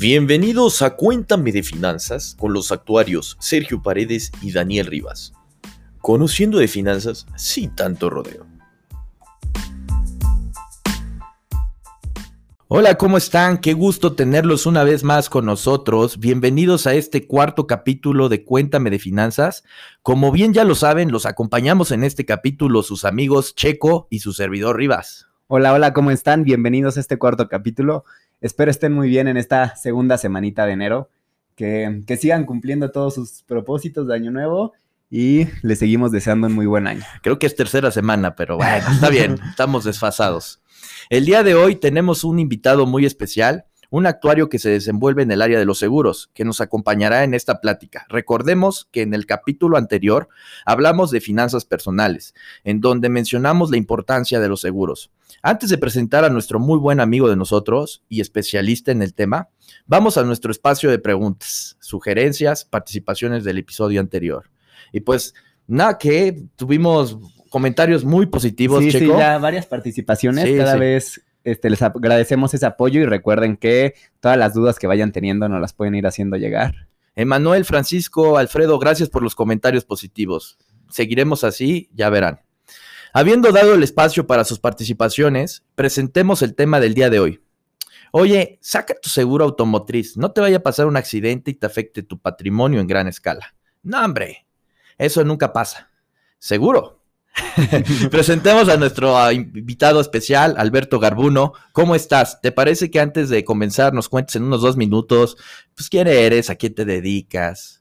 Bienvenidos a Cuéntame de Finanzas con los actuarios Sergio Paredes y Daniel Rivas. Conociendo de finanzas sin tanto rodeo. Hola, ¿cómo están? Qué gusto tenerlos una vez más con nosotros. Bienvenidos a este cuarto capítulo de Cuéntame de Finanzas. Como bien ya lo saben, los acompañamos en este capítulo sus amigos Checo y su servidor Rivas. Hola, hola, ¿cómo están? Bienvenidos a este cuarto capítulo. Espero estén muy bien en esta segunda semanita de enero, que, sigan cumpliendo todos sus propósitos de año nuevo y les seguimos deseando un muy buen año. Creo que es tercera semana, pero bueno, está bien, estamos desfasados. El día de hoy tenemos un invitado muy especial, un actuario que se desenvuelve en el área de los seguros, que nos acompañará en esta plática. Recordemos que en el capítulo anterior hablamos de finanzas personales, en donde mencionamos la importancia de los seguros. Antes de presentar a nuestro muy buen amigo de nosotros y especialista en el tema, vamos a nuestro espacio de preguntas, sugerencias, participaciones del episodio anterior. Y pues, nada, que tuvimos comentarios muy positivos. Sí, sí, ya varias participaciones. Cada vez este, les agradecemos ese apoyo y recuerden que todas las dudas que vayan teniendo nos las pueden ir haciendo llegar. Emanuel, Francisco, Alfredo, gracias por los comentarios positivos. Seguiremos así, ya verán. Habiendo dado el espacio para sus participaciones, presentemos el tema del día de hoy. Oye, saca tu seguro automotriz, no te vaya a pasar un accidente y te afecte tu patrimonio en gran escala. No, hombre, eso nunca pasa. ¿Seguro? Presentemos a nuestro ah, invitado especial, Alberto Garbuno. ¿Cómo estás? ¿Te parece que antes de comenzar nos cuentes en unos dos minutos, pues quién eres, a quién te dedicas?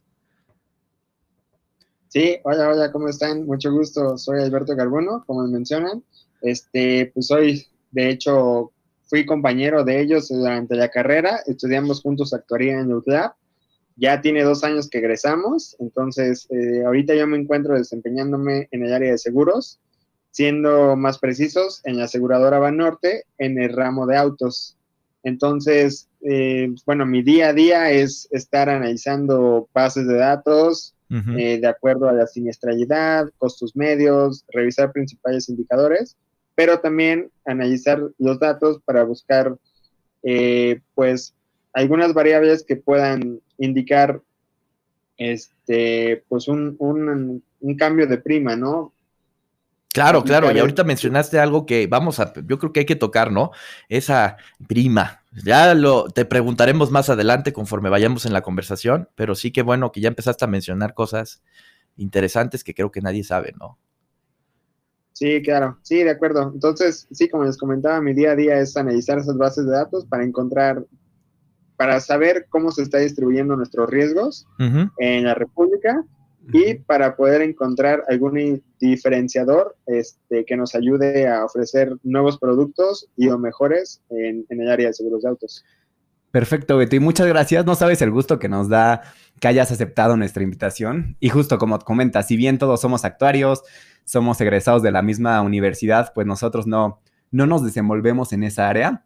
Sí, hola, hola, ¿cómo están? Mucho gusto, soy Alberto Carbono, como mencionan. Este, pues hoy, de hecho, fui compañero de ellos durante la carrera, estudiamos juntos actuaría en UTLAB. Ya tiene dos años que egresamos, entonces eh, ahorita yo me encuentro desempeñándome en el área de seguros, siendo más precisos, en la aseguradora Banorte, en el ramo de autos. Entonces, eh, bueno, mi día a día es estar analizando bases de datos, eh, de acuerdo a la siniestralidad, costos medios, revisar principales indicadores, pero también analizar los datos para buscar, eh, pues, algunas variables que puedan indicar, este, pues, un, un cambio de prima, ¿no? Claro, claro, y ahorita mencionaste algo que vamos a, yo creo que hay que tocar, ¿no? Esa prima. Ya lo te preguntaremos más adelante conforme vayamos en la conversación, pero sí que bueno que ya empezaste a mencionar cosas interesantes que creo que nadie sabe, ¿no? Sí, claro, sí, de acuerdo. Entonces, sí, como les comentaba, mi día a día es analizar esas bases de datos para encontrar, para saber cómo se está distribuyendo nuestros riesgos en la República y para poder encontrar algún diferenciador este, que nos ayude a ofrecer nuevos productos y o mejores en, el área de seguros de autos. Perfecto, Beto, y muchas gracias. No sabes el gusto que nos da que hayas aceptado nuestra invitación. Y justo como comentas, si bien todos somos actuarios, somos egresados de la misma universidad, pues nosotros no, no nos desenvolvemos en esa área.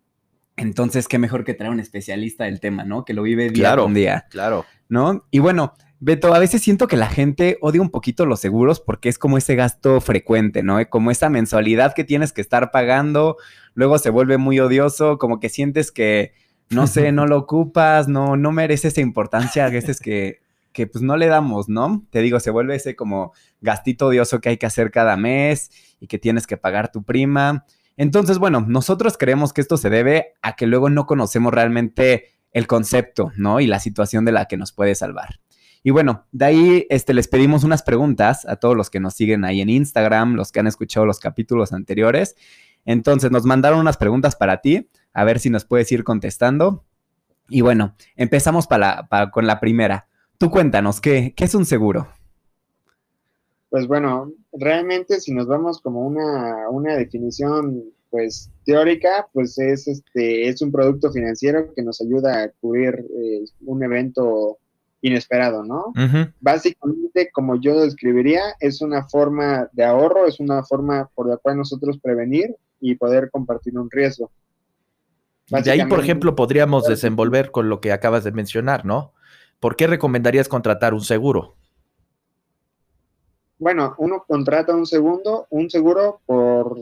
Entonces, qué mejor que traer un especialista del tema, ¿no? Que lo vive día con día. Claro. ¿No? Y bueno, Beto, a veces siento que la gente odia un poquito los seguros porque es como ese gasto frecuente, ¿no? Como esa mensualidad que tienes que estar pagando, luego se vuelve muy odioso, como que sientes que, no sé, no lo ocupas, no, no merece esa importancia a veces que, que pues no le damos, ¿no? Te digo, se vuelve ese como gastito odioso que hay que hacer cada mes y que tienes que pagar tu prima. Entonces, bueno, nosotros creemos que esto se debe a que luego no conocemos realmente el concepto, ¿no? Y la situación de la que nos puede salvar. Y bueno, de ahí este, les pedimos unas preguntas a todos los que nos siguen ahí en Instagram, los que han escuchado los capítulos anteriores. Entonces nos mandaron unas preguntas para ti, a ver si nos puedes ir contestando. Y bueno, empezamos para, con la primera. Tú cuéntanos, ¿qué, ¿qué es un seguro? Pues bueno, realmente si nos vamos como una, una definición pues teórica, pues es este es un producto financiero que nos ayuda a cubrir eh, un evento inesperado, ¿no? Básicamente, como yo lo describiría, es una forma de ahorro, es una forma por la cual nosotros prevenir y poder compartir un riesgo. De ahí, por ejemplo, podríamos desenvolver con lo que acabas de mencionar, ¿no? ¿Por qué recomendarías contratar un seguro? Bueno, uno contrata un segundo, un seguro por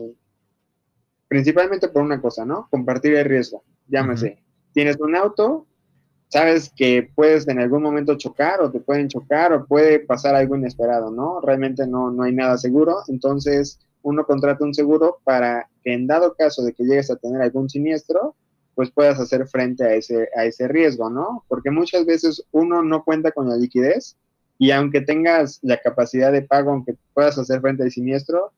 principalmente por una cosa, ¿no? Compartir el riesgo. Llámese. Tienes un auto, sabes que puedes en algún momento chocar o te pueden chocar o puede pasar algo inesperado, ¿no? Realmente no, no hay nada seguro, entonces uno contrata un seguro para que en dado caso de que llegues a tener algún siniestro, pues puedas hacer frente a ese, a ese riesgo, ¿no? Porque muchas veces uno no cuenta con la liquidez y aunque tengas la capacidad de pago, aunque puedas hacer frente al siniestro,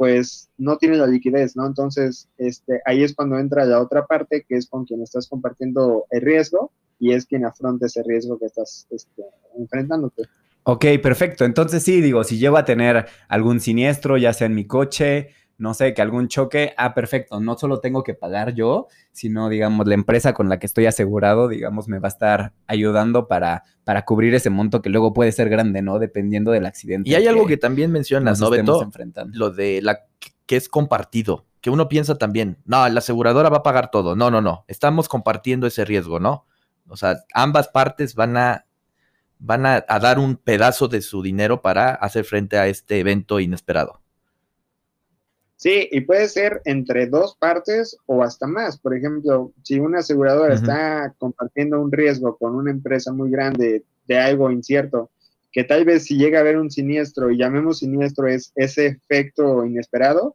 pues no tienes la liquidez, ¿no? Entonces, este, ahí es cuando entra la otra parte, que es con quien estás compartiendo el riesgo y es quien afronta ese riesgo que estás este, enfrentándote. Ok, perfecto. Entonces sí, digo, si llego a tener algún siniestro, ya sea en mi coche, no sé, que algún choque, ah, perfecto, no solo tengo que pagar yo, sino, digamos, la empresa con la que estoy asegurado, digamos, me va a estar ayudando para, para cubrir ese monto que luego puede ser grande, ¿no? Dependiendo del accidente. Y hay algo que también mencionas, ¿no, Beto? Lo de la que es compartido, que uno piensa también, no, la aseguradora va a pagar todo. No, no, no, estamos compartiendo ese riesgo, ¿no? O sea, ambas partes van a van a dar un pedazo de su dinero para hacer frente a este evento inesperado. Sí, y puede ser entre dos partes o hasta más. Por ejemplo, si una aseguradora está compartiendo un riesgo con una empresa muy grande de algo incierto, que tal vez si llega a haber un siniestro, y llamemos siniestro es ese efecto inesperado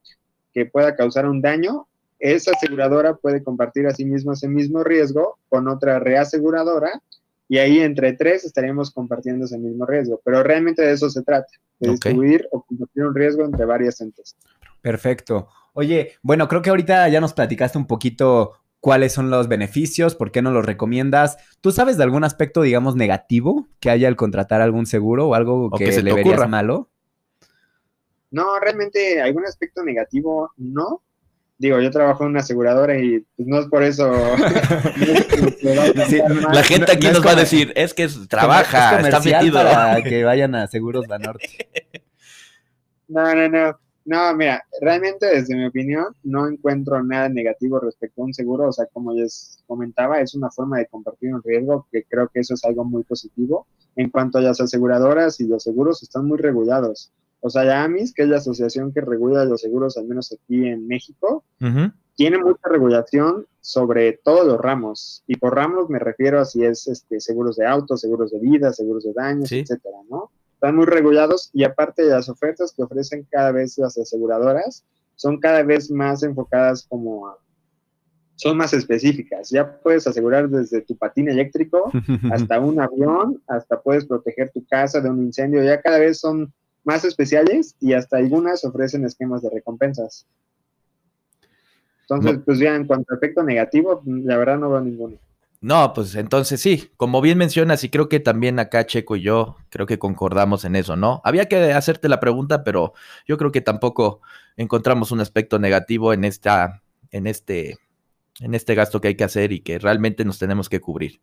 que pueda causar un daño, esa aseguradora puede compartir a sí mismo ese mismo riesgo con otra reaseguradora y ahí entre tres estaríamos compartiendo ese mismo riesgo. Pero realmente de eso se trata, de distribuir o compartir un riesgo entre varias entes. Perfecto. Oye, bueno, creo que ahorita ya nos platicaste un poquito cuáles son los beneficios, por qué no los recomiendas. ¿Tú sabes de algún aspecto, digamos, negativo que haya al contratar algún seguro o algo que, se le verías malo? No, realmente algún aspecto negativo no. Digo, yo trabajo en una aseguradora y pues, no es por eso. la gente aquí nos va a decir, es que trabaja, está metido. Para que vayan a Seguros Banorte. No, no, no. No, mira, realmente desde mi opinión no encuentro nada negativo respecto a un seguro, o sea, como les comentaba, es una forma de compartir un riesgo, que creo que eso es algo muy positivo. En cuanto a las aseguradoras y los seguros, están muy regulados. O sea, ya AMIS, que es la asociación que regula los seguros, al menos aquí en México, tiene mucha regulación sobre todos los ramos. Y por ramos me refiero a si es este, seguros de auto, seguros de vida, seguros de daños, etcétera, ¿no? Están muy regulados y aparte de las ofertas que ofrecen cada vez las aseguradoras, son cada vez más enfocadas como son más específicas. Ya puedes asegurar desde tu patín eléctrico hasta un avión, hasta puedes proteger tu casa de un incendio. Ya cada vez son más especiales y hasta algunas ofrecen esquemas de recompensas. Entonces, pues ya en cuanto a efecto negativo, la verdad no veo ninguno. No, pues entonces sí, como bien mencionas, y creo que también acá Checo y yo creo que concordamos en eso, ¿no? Había que hacerte la pregunta, pero yo creo que tampoco encontramos un aspecto negativo en esta, en este, en este gasto que hay que hacer y que realmente nos tenemos que cubrir.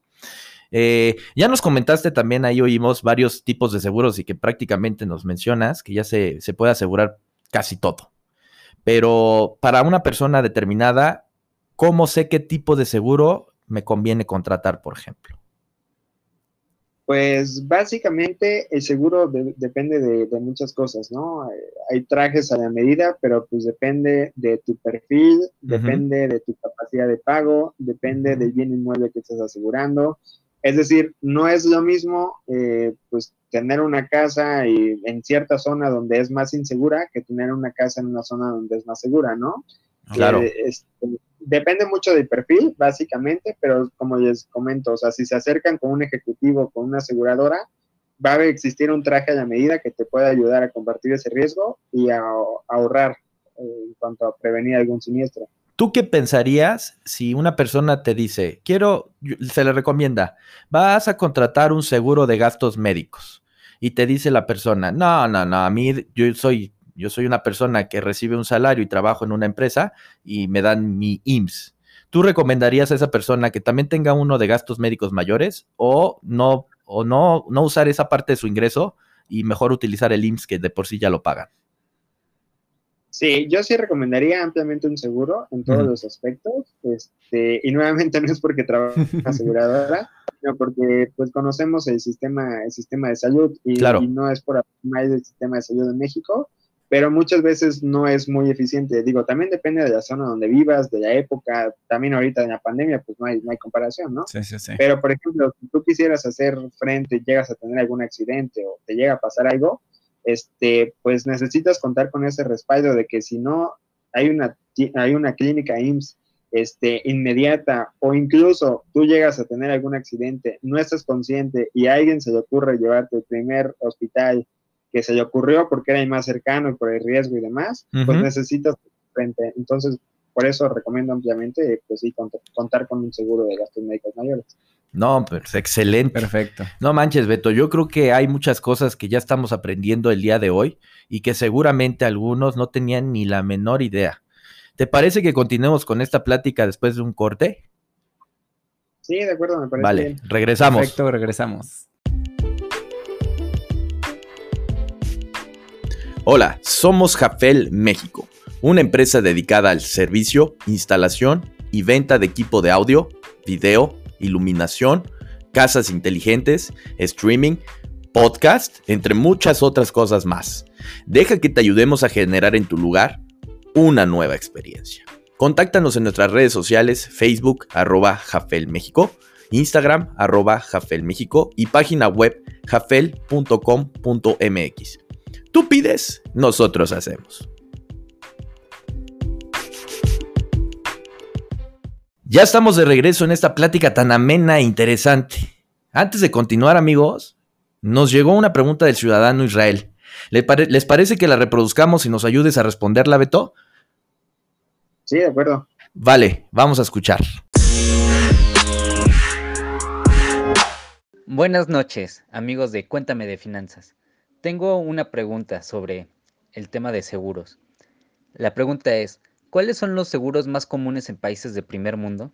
Eh, ya nos comentaste también, ahí oímos varios tipos de seguros y que prácticamente nos mencionas que ya se, se puede asegurar casi todo. Pero para una persona determinada, ¿cómo sé qué tipo de seguro me conviene contratar, por ejemplo? Pues básicamente el seguro depende de, muchas cosas, ¿no? Hay trajes a la medida, pero pues depende de tu perfil, depende de tu capacidad de pago, depende del bien inmueble que estás asegurando. Es decir, no es lo mismo eh, pues tener una casa y, en cierta zona donde es más insegura que tener una casa en una zona donde es más segura, ¿no? Claro. Eh, este, depende mucho del perfil, básicamente, pero como les comento, o sea, si se acercan con un ejecutivo, con una aseguradora, va a existir un traje a la medida que te pueda ayudar a compartir ese riesgo y a, ahorrar eh, en cuanto a prevenir algún siniestro. ¿Tú qué pensarías si una persona te dice, quiero, se le recomienda, vas a contratar un seguro de gastos médicos? Y te dice la persona, no, no, no, a mí yo soy yo soy una persona que recibe un salario y trabajo en una empresa y me dan mi IMSS. ¿Tú recomendarías a esa persona que también tenga uno de gastos médicos mayores o no, o no, no usar esa parte de su ingreso y mejor utilizar el IMSS que de por sí ya lo pagan? Sí, yo sí recomendaría ampliamente un seguro en todos los aspectos. Este, y nuevamente no es porque trabajo en aseguradora, sino porque pues conocemos el sistema, el sistema de salud y, y no es por mal del sistema de salud en México pero muchas veces no es muy eficiente. Digo, también depende de la zona donde vivas, de la época, también ahorita en la pandemia, pues no hay, no hay comparación, ¿no? Sí, sí, sí. Pero, por ejemplo, si tú quisieras hacer frente, llegas a tener algún accidente o te llega a pasar algo, este, pues necesitas contar con ese respaldo de que si no hay una, hay una clínica IMSS este, inmediata o incluso tú llegas a tener algún accidente, no estás consciente y a alguien se le ocurre llevarte al primer hospital que se le ocurrió porque era el más cercano por el riesgo y demás, pues necesitas frente. Entonces, por eso recomiendo ampliamente, pues sí, contar con un seguro de gastos médicos mayores. No, pues excelente. Perfecto. No manches, Beto, yo creo que hay muchas cosas que ya estamos aprendiendo el día de hoy y que seguramente algunos no tenían ni la menor idea. ¿Te parece que continuemos con esta plática después de un corte? Sí, de acuerdo, me parece. Vale, regresamos. Perfecto, regresamos. Hola, somos Jafel México, una empresa dedicada al servicio, instalación y venta de equipo de audio, video, iluminación, casas inteligentes, streaming, podcast, entre muchas otras cosas más. Deja que te ayudemos a generar en tu lugar una nueva experiencia. Contáctanos en nuestras redes sociales, Facebook, arroba Jafel México, Instagram, arroba Jafel México y página web jafel.com.mx. Tú pides, nosotros hacemos. Ya estamos de regreso en esta plática tan amena e interesante. Antes de continuar, amigos, nos llegó una pregunta del ciudadano Israel. ¿Les parece que la reproduzcamos y nos ayudes a responderla, Beto? Sí, de acuerdo. Vale, vamos a escuchar. Buenas noches, amigos de Cuéntame de Finanzas. Tengo una pregunta sobre el tema de seguros. La pregunta es, ¿cuáles son los seguros más comunes en países de primer mundo?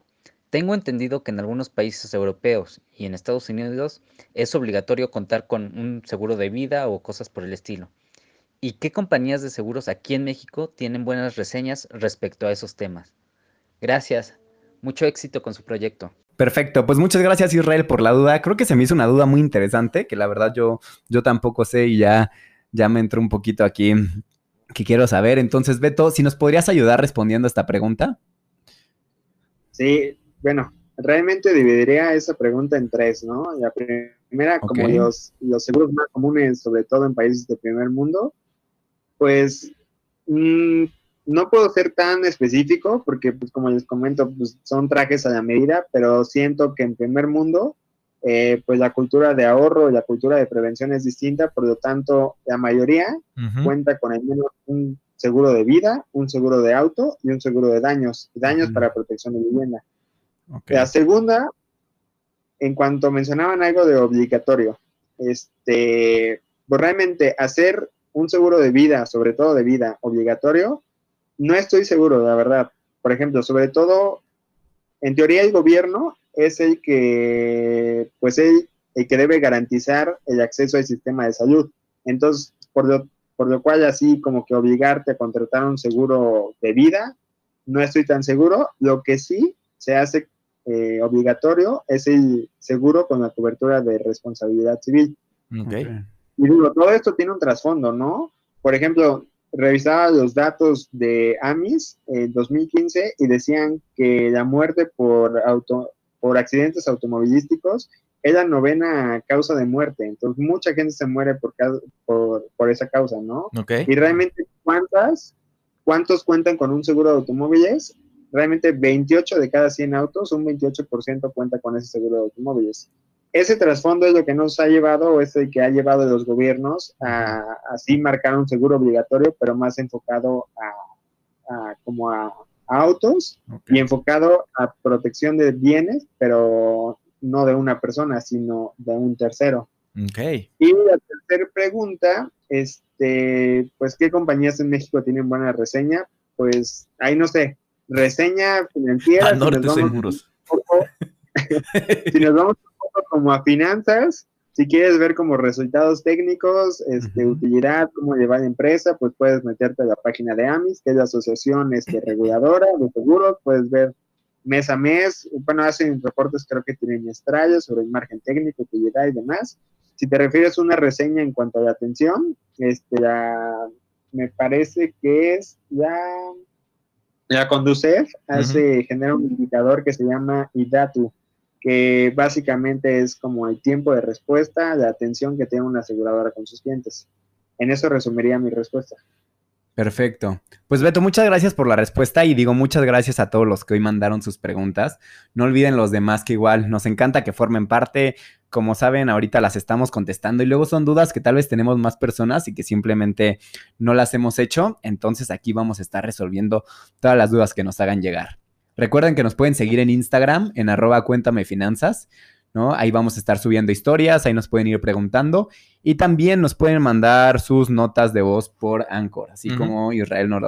Tengo entendido que en algunos países europeos y en Estados Unidos es obligatorio contar con un seguro de vida o cosas por el estilo. ¿Y qué compañías de seguros aquí en México tienen buenas reseñas respecto a esos temas? Gracias. Mucho éxito con su proyecto. Perfecto, pues muchas gracias Israel por la duda. Creo que se me hizo una duda muy interesante, que la verdad yo, yo tampoco sé y ya, ya me entró un poquito aquí que quiero saber. Entonces, Beto, si nos podrías ayudar respondiendo a esta pregunta. Sí, bueno, realmente dividiría esa pregunta en tres, ¿no? La primera, como los, los seguros más comunes, sobre todo en países de primer mundo, pues mmm, no puedo ser tan específico porque, pues, como les comento, pues, son trajes a la medida, pero siento que en primer mundo, eh, pues la cultura de ahorro y la cultura de prevención es distinta, por lo tanto, la mayoría cuenta con al menos un seguro de vida, un seguro de auto y un seguro de daños, daños para protección de vivienda. La segunda, en cuanto mencionaban algo de obligatorio, este, pues realmente hacer un seguro de vida, sobre todo de vida, obligatorio, no estoy seguro, la verdad. Por ejemplo, sobre todo, en teoría el gobierno es el que, pues el, el que debe garantizar el acceso al sistema de salud. Entonces, por lo, por lo cual así como que obligarte a contratar un seguro de vida, no estoy tan seguro. Lo que sí se hace eh, obligatorio es el seguro con la cobertura de responsabilidad civil. Okay. Y digo, todo esto tiene un trasfondo, ¿no? Por ejemplo, revisaba los datos de AMIS en 2015 y decían que la muerte por, auto, por accidentes automovilísticos es la novena causa de muerte. Entonces, mucha gente se muere por, por, por esa causa, ¿no? Okay. Y realmente, ¿cuántas? ¿Cuántos cuentan con un seguro de automóviles? Realmente 28 de cada 100 autos, un 28% cuenta con ese seguro de automóviles ese trasfondo es lo que nos ha llevado, o es el que ha llevado a los gobiernos a así marcar un seguro obligatorio, pero más enfocado a, como a, autos y enfocado a protección de bienes, pero no de una persona, sino de un tercero. Okay. Y la tercera pregunta, este, pues, ¿qué compañías en México tienen buena reseña? Pues, ahí no sé, reseña financiera. norte seguros. si nos vamos como a finanzas, si quieres ver como resultados técnicos, este, utilidad, cómo llevar la empresa, pues puedes meterte a la página de AMIS, que es la asociación este, reguladora de seguros, puedes ver mes a mes, bueno, hacen reportes creo que trimestrales sobre el margen técnico, utilidad y demás. Si te refieres a una reseña en cuanto a la atención, este, la, me parece que es la, la Conducef, hace, genera un indicador que se llama IDATU, que básicamente es como el tiempo de respuesta, de atención que tiene una aseguradora con sus clientes. En eso resumiría mi respuesta. Perfecto. Pues Beto, muchas gracias por la respuesta y digo muchas gracias a todos los que hoy mandaron sus preguntas. No olviden los demás que igual nos encanta que formen parte. Como saben, ahorita las estamos contestando y luego son dudas que tal vez tenemos más personas y que simplemente no las hemos hecho. Entonces aquí vamos a estar resolviendo todas las dudas que nos hagan llegar. Recuerden que nos pueden seguir en Instagram en arroba cuéntame finanzas. ¿no? Ahí vamos a estar subiendo historias, ahí nos pueden ir preguntando y también nos pueden mandar sus notas de voz por Anchor, así como Israel nos.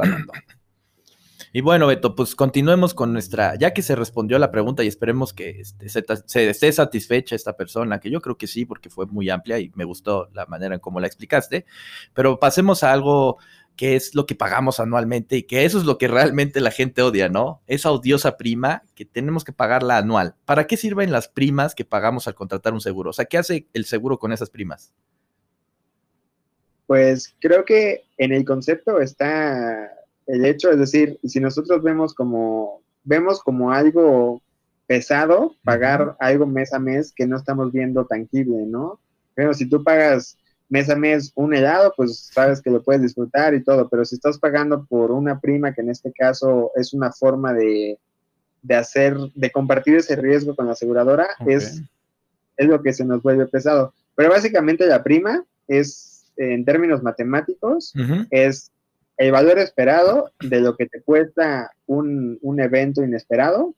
Y bueno, Beto, pues continuemos con nuestra, ya que se respondió la pregunta y esperemos que este, se, esté satisfecha esta persona, que yo creo que sí, porque fue muy amplia y me gustó la manera en cómo la explicaste, pero pasemos a algo que es lo que pagamos anualmente y que eso es lo que realmente la gente odia, ¿no? Esa odiosa prima que tenemos que pagarla anual. ¿Para qué sirven las primas que pagamos al contratar un seguro? O sea, ¿qué hace el seguro con esas primas? Pues creo que en el concepto está el hecho, es decir, si nosotros vemos como vemos como algo pesado pagar algo mes a mes que no estamos viendo tangible, ¿no? Pero si tú pagas mes a mes un helado, pues sabes que lo puedes disfrutar y todo, pero si estás pagando por una prima, que en este caso es una forma de, hacer, de compartir ese riesgo con la aseguradora, es, es lo que se nos vuelve pesado. Pero básicamente la prima es, en términos matemáticos, es el valor esperado de lo que te cuesta un, un evento inesperado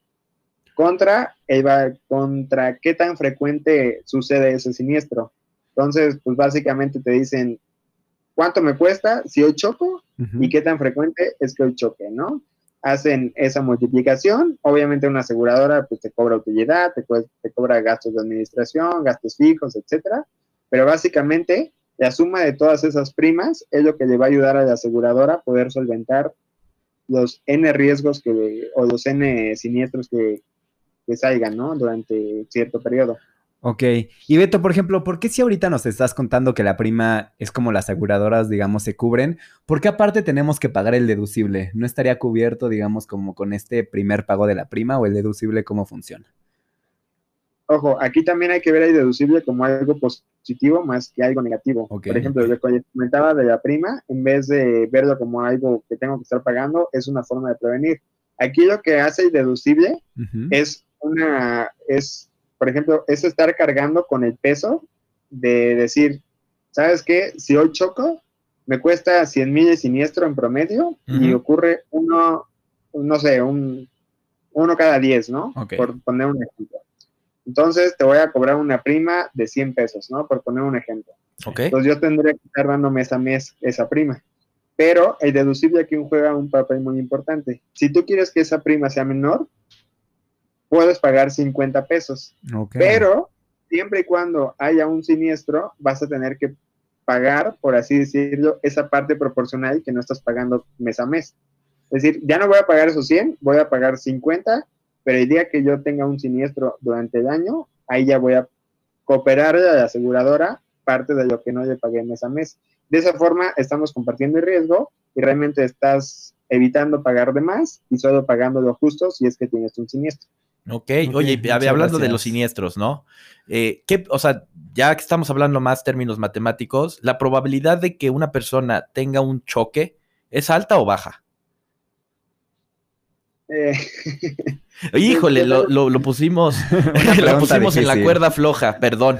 contra, el, contra qué tan frecuente sucede ese siniestro. Entonces, pues básicamente te dicen, ¿cuánto me cuesta si hoy choco? ¿Y qué tan frecuente es que hoy choque, no? Hacen esa multiplicación, obviamente una aseguradora pues te cobra utilidad, te, te cobra gastos de administración, gastos fijos, etcétera, pero básicamente la suma de todas esas primas es lo que le va a ayudar a la aseguradora a poder solventar los N riesgos que, o los N siniestros que, que salgan, ¿no? Durante cierto periodo. Ok. Y Beto, por ejemplo, ¿por qué si ahorita nos estás contando que la prima es como las aseguradoras, digamos, se cubren? ¿Por qué aparte tenemos que pagar el deducible? ¿No estaría cubierto, digamos, como con este primer pago de la prima o el deducible cómo funciona? Ojo, aquí también hay que ver el deducible como algo positivo más que algo negativo. Por ejemplo, lo que comentaba de la prima, en vez de verlo como algo que tengo que estar pagando, es una forma de prevenir. Aquí lo que hace el deducible es una, es por ejemplo, es estar cargando con el peso de decir, ¿sabes qué? Si hoy choco, me cuesta 100 mil de siniestro en promedio y ocurre uno, no sé, un, uno cada 10, ¿no? Por poner un ejemplo. Entonces te voy a cobrar una prima de 100 pesos, ¿no? Por poner un ejemplo. Entonces yo tendré que estar dando mes a mes esa prima. Pero el deducible aquí juega un papel muy importante. Si tú quieres que esa prima sea menor, puedes pagar 50 pesos. Pero siempre y cuando haya un siniestro, vas a tener que pagar, por así decirlo, esa parte proporcional que no estás pagando mes a mes. Es decir, ya no voy a pagar esos 100, voy a pagar 50, pero el día que yo tenga un siniestro durante el año, ahí ya voy a cooperar a la aseguradora parte de lo que no le pagué mes a mes. De esa forma estamos compartiendo el riesgo y realmente estás evitando pagar de más y solo pagando lo justo si es que tienes un siniestro. Ok, oye, hablando de los siniestros, ¿no? Eh, ¿qué, o sea, ya que estamos hablando más términos matemáticos, ¿la probabilidad de que una persona tenga un choque es alta o baja? Eh. Híjole, lo, pusimos, lo pusimos en la cuerda floja, perdón.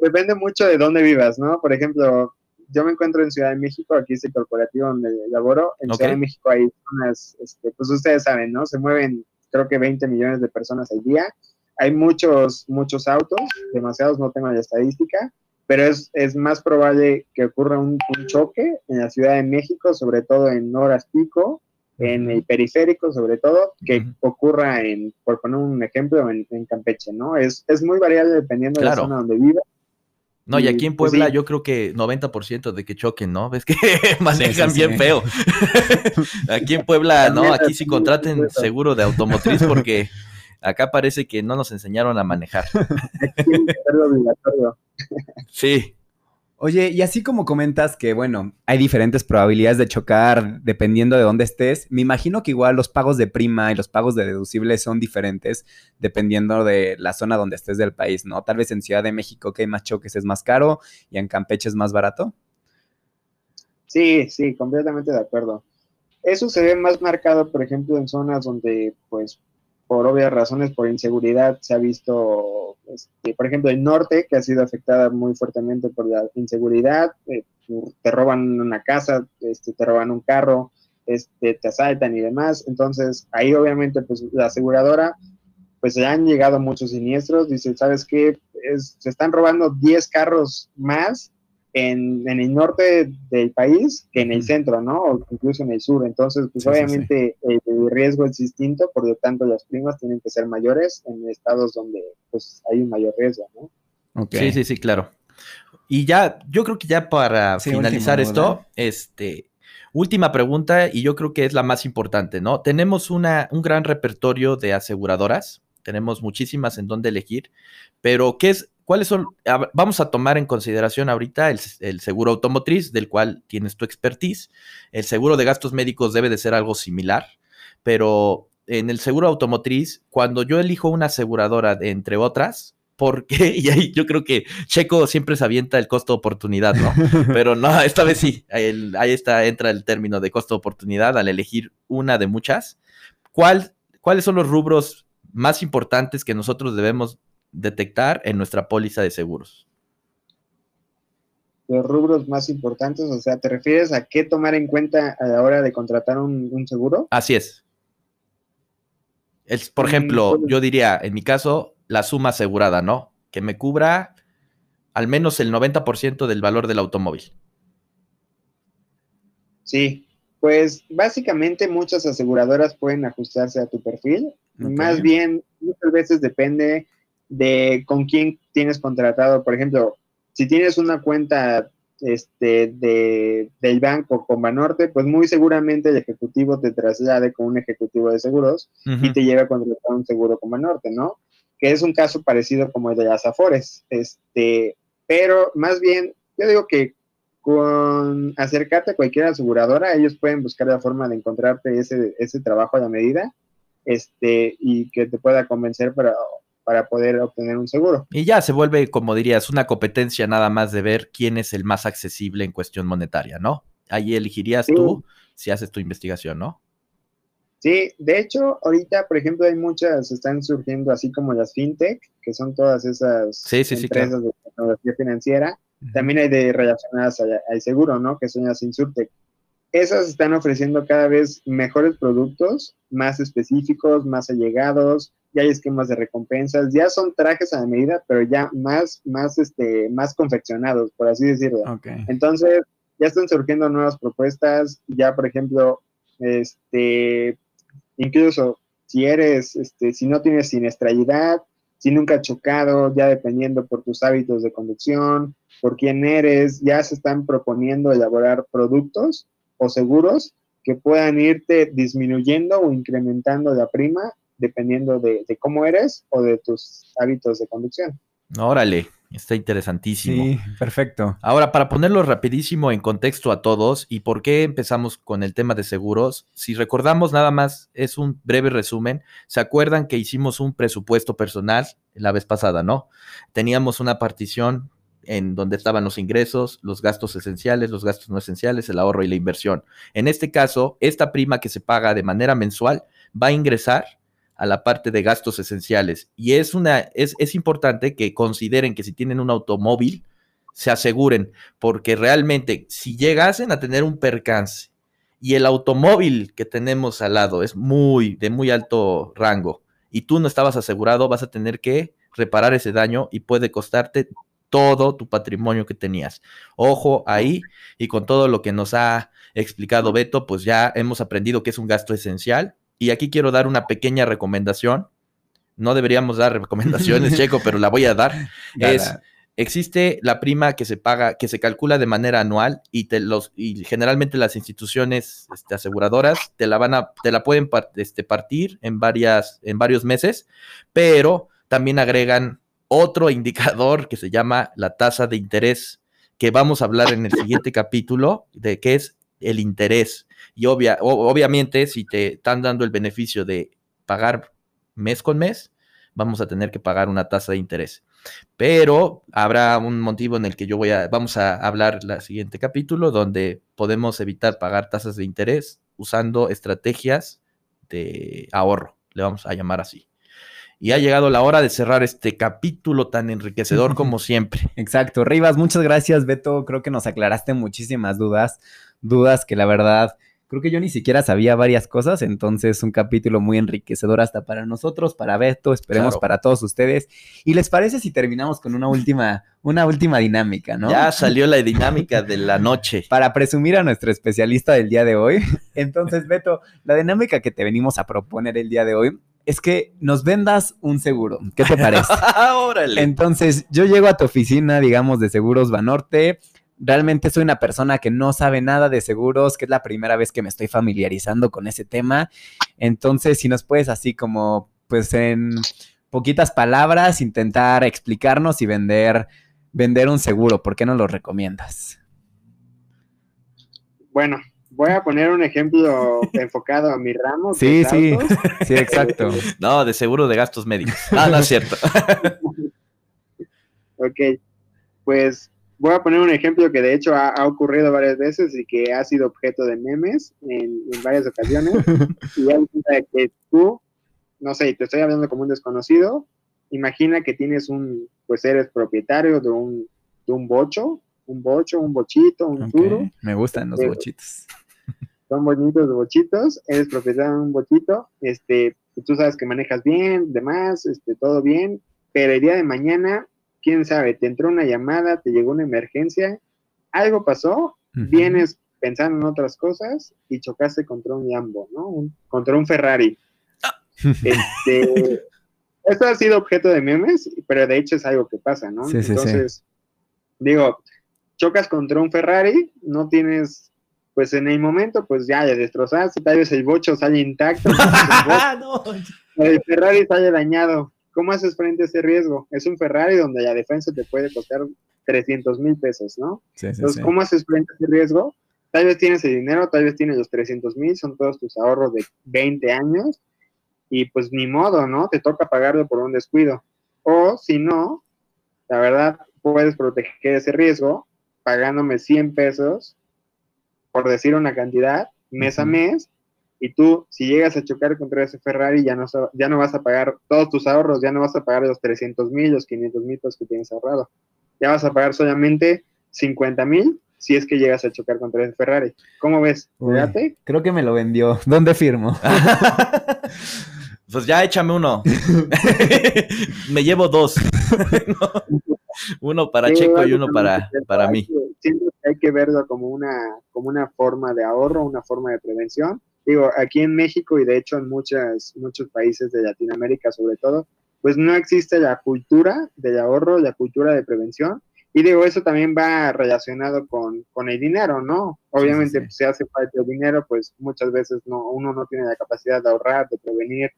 Depende, mucho de dónde vivas, ¿no? Por ejemplo, yo me encuentro en Ciudad de México, aquí es el corporativo donde laboro. En Ciudad de México hay unas, este, pues ustedes saben, ¿no? Se mueven creo que 20 millones de personas al día. Hay muchos, muchos autos, demasiados, no tengo la estadística, pero es, es más probable que ocurra un, choque en la Ciudad de México, sobre todo en horas pico, en el periférico sobre todo, que ocurra en, por poner un ejemplo, en, Campeche, ¿no? Es, es muy variable dependiendo de la zona donde viva. No, y aquí en pues Puebla yo creo que 90% de que choquen, ¿no? Ves que manejan bien feo. aquí en Puebla, no, aquí sí contraten seguro de automotriz porque acá parece que no nos enseñaron a manejar. sí. Oye, y así como comentas que, bueno, hay diferentes probabilidades de chocar dependiendo de dónde estés, me imagino que igual los pagos de prima y los pagos de deducibles son diferentes dependiendo de la zona donde estés del país, ¿no? Tal vez en Ciudad de México que hay más choques es más caro y en Campeche es más barato. Sí, sí, completamente de acuerdo. Eso se ve más marcado, por ejemplo, en zonas donde, pues, por obvias razones, por inseguridad, se ha visto, este, por ejemplo, el norte, que ha sido afectada muy fuertemente por la inseguridad, eh, te roban una casa, este, te roban un carro, este, te asaltan y demás. Entonces, ahí obviamente, pues la aseguradora, pues ya han llegado muchos siniestros, dice, ¿sabes qué? se están robando 10 carros más en, el norte del país que en el centro, ¿no? O incluso en el sur. Entonces, pues obviamente El, riesgo es distinto, por lo tanto las primas tienen que ser mayores en estados donde pues hay un mayor riesgo, ¿no? Sí, sí, sí, claro. Y ya, yo creo que ya para finalizar esto, este, última pregunta, y yo creo que es la más importante, ¿no? Tenemos una, un gran repertorio de aseguradoras, tenemos muchísimas en donde elegir, pero ¿qué es, ¿Cuáles son? Vamos a tomar en consideración ahorita el, seguro automotriz, del cual tienes tu expertise. El seguro de gastos médicos debe de ser algo similar, pero en el seguro automotriz, cuando yo elijo una aseguradora entre otras, porque, y ahí yo creo que Checo siempre se avienta el costo de oportunidad, ¿no? Pero no, esta vez sí, ahí está, entra el término de costo de oportunidad al elegir una de muchas. ¿Cuál, ¿Cuáles son los rubros más importantes que nosotros debemos detectar en nuestra póliza de seguros? Los rubros más importantes, o sea, ¿te refieres a qué tomar en cuenta a la hora de contratar un, seguro? Así es. por mm, ejemplo, yo diría, en mi caso, la suma asegurada, ¿no? Que me cubra al menos el 90% del valor del automóvil. Sí, pues básicamente muchas aseguradoras pueden ajustarse a tu perfil. Más bien, muchas veces depende de con quién tienes contratado. Por ejemplo, si tienes una cuenta este, de, del banco con Banorte, pues muy seguramente el ejecutivo te traslade con un ejecutivo de seguros y te lleva a contratar un seguro con Banorte, ¿no? Que es un caso parecido como el de las Afores. Este, pero más bien, yo digo que con acercarte a cualquier aseguradora, ellos pueden buscar la forma de encontrarte ese, ese trabajo a la medida este, y que te pueda convencer para para poder obtener un seguro. Y ya se vuelve, como dirías, una competencia nada más de ver quién es el más accesible en cuestión monetaria, ¿no? Ahí elegirías tú si haces tu investigación, ¿no? Sí, de hecho, ahorita, por ejemplo, hay muchas, están surgiendo así como las fintech, que son todas esas empresas de tecnología financiera. También hay de relacionadas al, seguro, ¿no? Que son las Insurtech. Esas están ofreciendo cada vez mejores productos, más específicos, más allegados, ya hay esquemas de recompensas, ya son trajes a la medida, pero ya más, más, este, más confeccionados, por así decirlo. Entonces, ya están surgiendo nuevas propuestas, ya por ejemplo, este, incluso si eres, este, si no tienes siniestralidad, si nunca has chocado, ya dependiendo por tus hábitos de conducción, por quién eres, ya se están proponiendo elaborar productos o seguros que puedan irte disminuyendo o incrementando la prima dependiendo de, cómo eres o de tus hábitos de conducción. Órale, está interesantísimo. Sí, perfecto. Ahora, para ponerlo rapidísimo en contexto a todos y por qué empezamos con el tema de seguros, si recordamos nada más, es un breve resumen. ¿Se acuerdan que hicimos un presupuesto personal la vez pasada, no? Teníamos una partición en donde estaban los ingresos, los gastos esenciales, los gastos no esenciales, el ahorro y la inversión. En este caso, esta prima que se paga de manera mensual va a ingresar a la parte de gastos esenciales. Y es, una, es, es importante que consideren que si tienen un automóvil, se aseguren, porque realmente si llegasen a tener un percance y el automóvil que tenemos al lado es muy de muy alto rango y tú no estabas asegurado, vas a tener que reparar ese daño y puede costarte todo tu patrimonio que tenías. Ojo ahí y con todo lo que nos ha explicado Beto, pues ya hemos aprendido que es un gasto esencial y aquí quiero dar una pequeña recomendación. No deberíamos dar recomendaciones, Checo, pero la voy a dar. es, existe la prima que se paga, que se calcula de manera anual y, te los, y generalmente las instituciones este, aseguradoras te la van a, te la pueden este, partir en varias, en varios meses, pero también agregan otro indicador que se llama la tasa de interés que vamos a hablar en el siguiente capítulo, de qué es el interés. Y obvia, obviamente, si te están dando el beneficio de pagar mes con mes, vamos a tener que pagar una tasa de interés. Pero habrá un motivo en el que yo voy a, vamos a hablar el siguiente capítulo, donde podemos evitar pagar tasas de interés usando estrategias de ahorro, le vamos a llamar así. Y ha llegado la hora de cerrar este capítulo tan enriquecedor como siempre. Exacto. Rivas, muchas gracias, Beto. Creo que nos aclaraste muchísimas dudas, dudas que la verdad creo que yo ni siquiera sabía varias cosas, entonces un capítulo muy enriquecedor hasta para nosotros, para Beto, esperemos para todos ustedes. ¿Y les parece si terminamos con una última, una última dinámica, no? Ya salió la dinámica de la noche. Para presumir a nuestro especialista del día de hoy. Entonces, Beto, la dinámica que te venimos a proponer el día de hoy es que nos vendas un seguro. ¿Qué te parece? Órale. Entonces, yo llego a tu oficina, digamos, de Seguros Banorte. Realmente soy una persona que no sabe nada de seguros, que es la primera vez que me estoy familiarizando con ese tema. Entonces, si nos puedes así como, pues en poquitas palabras, intentar explicarnos y vender, vender un seguro, ¿por qué no lo recomiendas? Bueno, voy a poner un ejemplo enfocado a mi ramo. Sí, sí, sí, exacto. no, de seguro de gastos médicos. Ah, no es cierto. ok, pues voy a poner un ejemplo que de hecho ha, ocurrido varias veces y que ha sido objeto de memes en, varias ocasiones. y ya que tú, no sé, te estoy hablando como un desconocido, imagina que tienes un, pues eres propietario de un, de un bocho, un bocho, un bochito, un okay. Me gustan los bochitos son bonitos bochitos, eres propietario de un bochito, este, tú sabes que manejas bien, demás, este, todo bien, pero el día de mañana, quién sabe, te entró una llamada, te llegó una emergencia, algo pasó, vienes pensando en otras cosas y chocaste contra un Lambo, ¿no? contra un Ferrari. Este, esto ha sido objeto de memes, pero de hecho es algo que pasa, ¿no? Entonces, digo, chocas contra un Ferrari, no tienes pues en el momento, pues ya le destrozaste, tal vez el bocho sale intacto, el Ferrari sale dañado. ¿Cómo haces frente a ese riesgo? Es un Ferrari donde la defensa te puede costar 300 mil pesos, ¿no? Entonces, ¿cómo haces frente a ese riesgo? Tal vez tienes el dinero, tal vez tienes los 300 mil, son todos tus ahorros de 20 años, y pues ni modo, ¿no? Te toca pagarlo por un descuido. O si no, la verdad, puedes proteger ese riesgo pagándome 100 pesos por decir una cantidad, mes a mes, y tú, si llegas a chocar contra ese Ferrari, ya no, ya no vas a pagar todos tus ahorros, ya no vas a pagar los 300 mil, los 500 mil que tienes ahorrado. Ya vas a pagar solamente 50 mil si es que llegas a chocar contra ese Ferrari. ¿Cómo ves? creo que me lo vendió. ¿Dónde firmo? pues ya échame uno. me llevo dos. Uno para Checo y uno para, para mí. Siento que hay que verlo como una, como una forma de ahorro, una forma de prevención. Digo, aquí en México y de hecho en muchas, muchos países de Latinoamérica sobre todo, pues no existe la cultura del ahorro, la cultura de prevención. Y digo, eso también va relacionado con, con el dinero, ¿no? Obviamente, si hace falta el dinero, pues muchas veces no, uno no tiene la capacidad de ahorrar, de prevenir,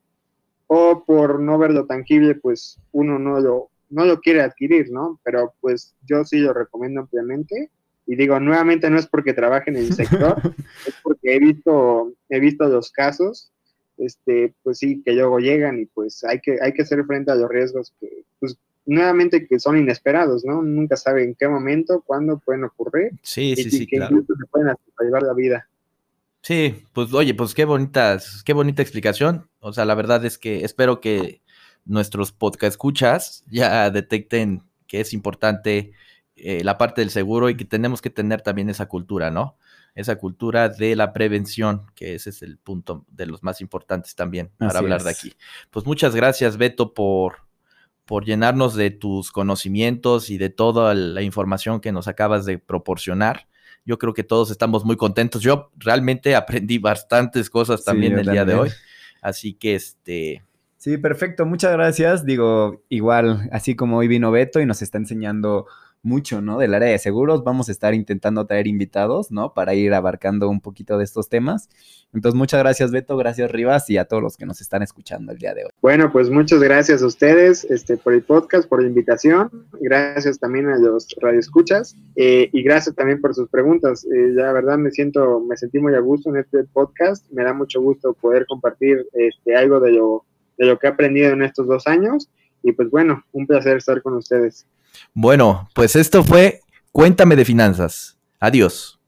o por no verlo tangible, pues uno no lo, no lo quiere adquirir, ¿no? Pero pues yo sí lo recomiendo ampliamente. Y digo, nuevamente no es porque trabaje en el sector, es porque he visto, he visto los casos, este, pues sí, que luego llegan y pues hay que, hay que hacer frente a los riesgos que, pues, nuevamente que son inesperados, ¿no? Nunca sabe en qué momento, cuándo pueden ocurrir. Sí, sí, sí, que claro. se pueden llevar la vida. Sí, pues oye, pues qué bonitas, qué bonita explicación. O sea, la verdad es que espero que nuestros podcast escuchas ya detecten que es importante eh, la parte del seguro y que tenemos que tener también esa cultura, ¿no? Esa cultura de la prevención, que ese es el punto de los más importantes también para hablar de aquí. Pues muchas gracias, Beto, por, por llenarnos de tus conocimientos y de toda la información que nos acabas de proporcionar. Yo creo que todos estamos muy contentos. Yo realmente aprendí bastantes cosas también el día de hoy. Así que este, Sí, perfecto, muchas gracias. Digo, igual, así como hoy vino Beto y nos está enseñando mucho, ¿no? Del área de seguros. Vamos a estar intentando traer invitados, ¿no? Para ir abarcando un poquito de estos temas. Entonces, muchas gracias, Beto, gracias, Rivas, y a todos los que nos están escuchando el día de hoy. Bueno, pues muchas gracias a ustedes este, por el podcast, por la invitación. Gracias también a los radioescuchas eh, y gracias también por sus preguntas. Eh, la verdad me siento, me sentí muy a gusto en este podcast. Me da mucho gusto poder compartir este, algo de lo, de lo que he aprendido en estos dos años. Y pues bueno, un placer estar con ustedes. Bueno, pues esto fue Cuéntame de Finanzas. Adiós.